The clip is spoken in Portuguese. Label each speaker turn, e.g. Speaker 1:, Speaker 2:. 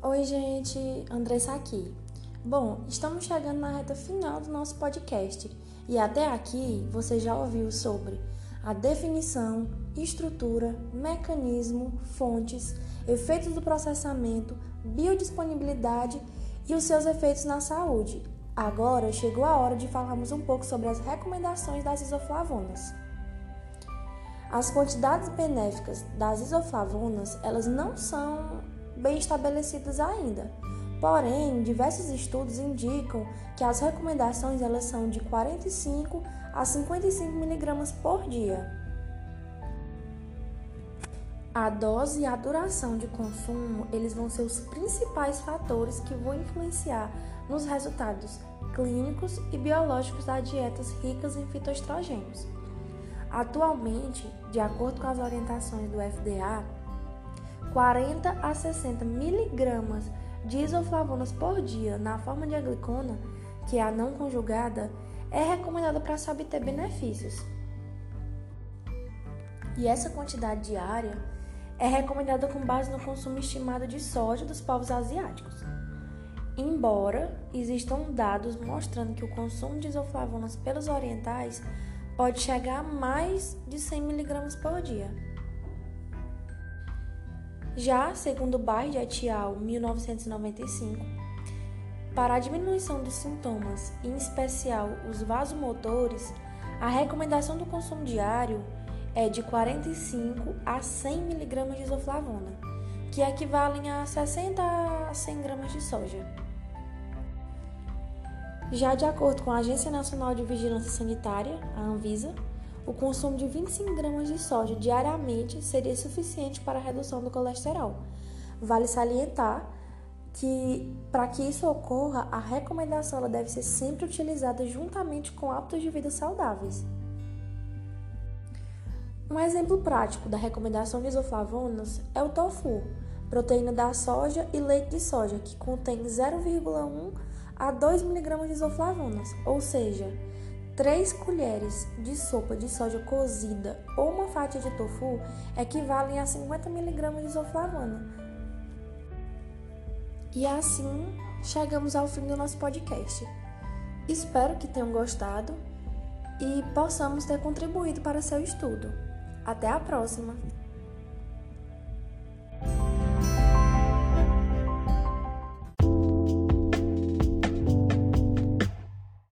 Speaker 1: Oi, gente, Andressa aqui. Bom, estamos chegando na reta final do nosso podcast e até aqui você já ouviu sobre a definição, estrutura, mecanismo, fontes, efeitos do processamento, biodisponibilidade e os seus efeitos na saúde. Agora chegou a hora de falarmos um pouco sobre as recomendações das isoflavonas. As quantidades benéficas das isoflavonas, elas não são bem estabelecidas ainda. Porém, diversos estudos indicam que as recomendações elas são de 45 a 55 miligramas por dia. A dose e a duração de consumo, eles vão ser os principais fatores que vão influenciar nos resultados clínicos e biológicos das dietas ricas em fitoestrogênios. Atualmente, de acordo com as orientações do FDA, 40 a 60 miligramas de isoflavonas por dia na forma de glicona, que é a não conjugada, é recomendada para se obter benefícios. E essa quantidade diária é recomendada com base no consumo estimado de soja dos povos asiáticos. Embora existam dados mostrando que o consumo de isoflavonas pelos orientais pode chegar a mais de 100 mg por dia. Já, segundo Baird et al., 1995, para a diminuição dos sintomas, em especial os vasomotores, a recomendação do consumo diário é de 45 a 100 mg de isoflavona, que equivalem a 60 a 100 gramas de soja. Já de acordo com a Agência Nacional de Vigilância Sanitária, a Anvisa, o consumo de 25 gramas de soja diariamente seria suficiente para a redução do colesterol. Vale salientar que, para que isso ocorra, a recomendação deve ser sempre utilizada juntamente com hábitos de vida saudáveis. Um exemplo prático da recomendação de isoflavonas é o tofu, proteína da soja e leite de soja, que contém 0,1 a 2 mg de isoflavonas, ou seja, 3 colheres de sopa de soja cozida ou uma fatia de tofu equivalem a 50 mg de isoflavona. E assim chegamos ao fim do nosso podcast. Espero que tenham gostado e possamos ter contribuído para seu estudo. Até a próxima!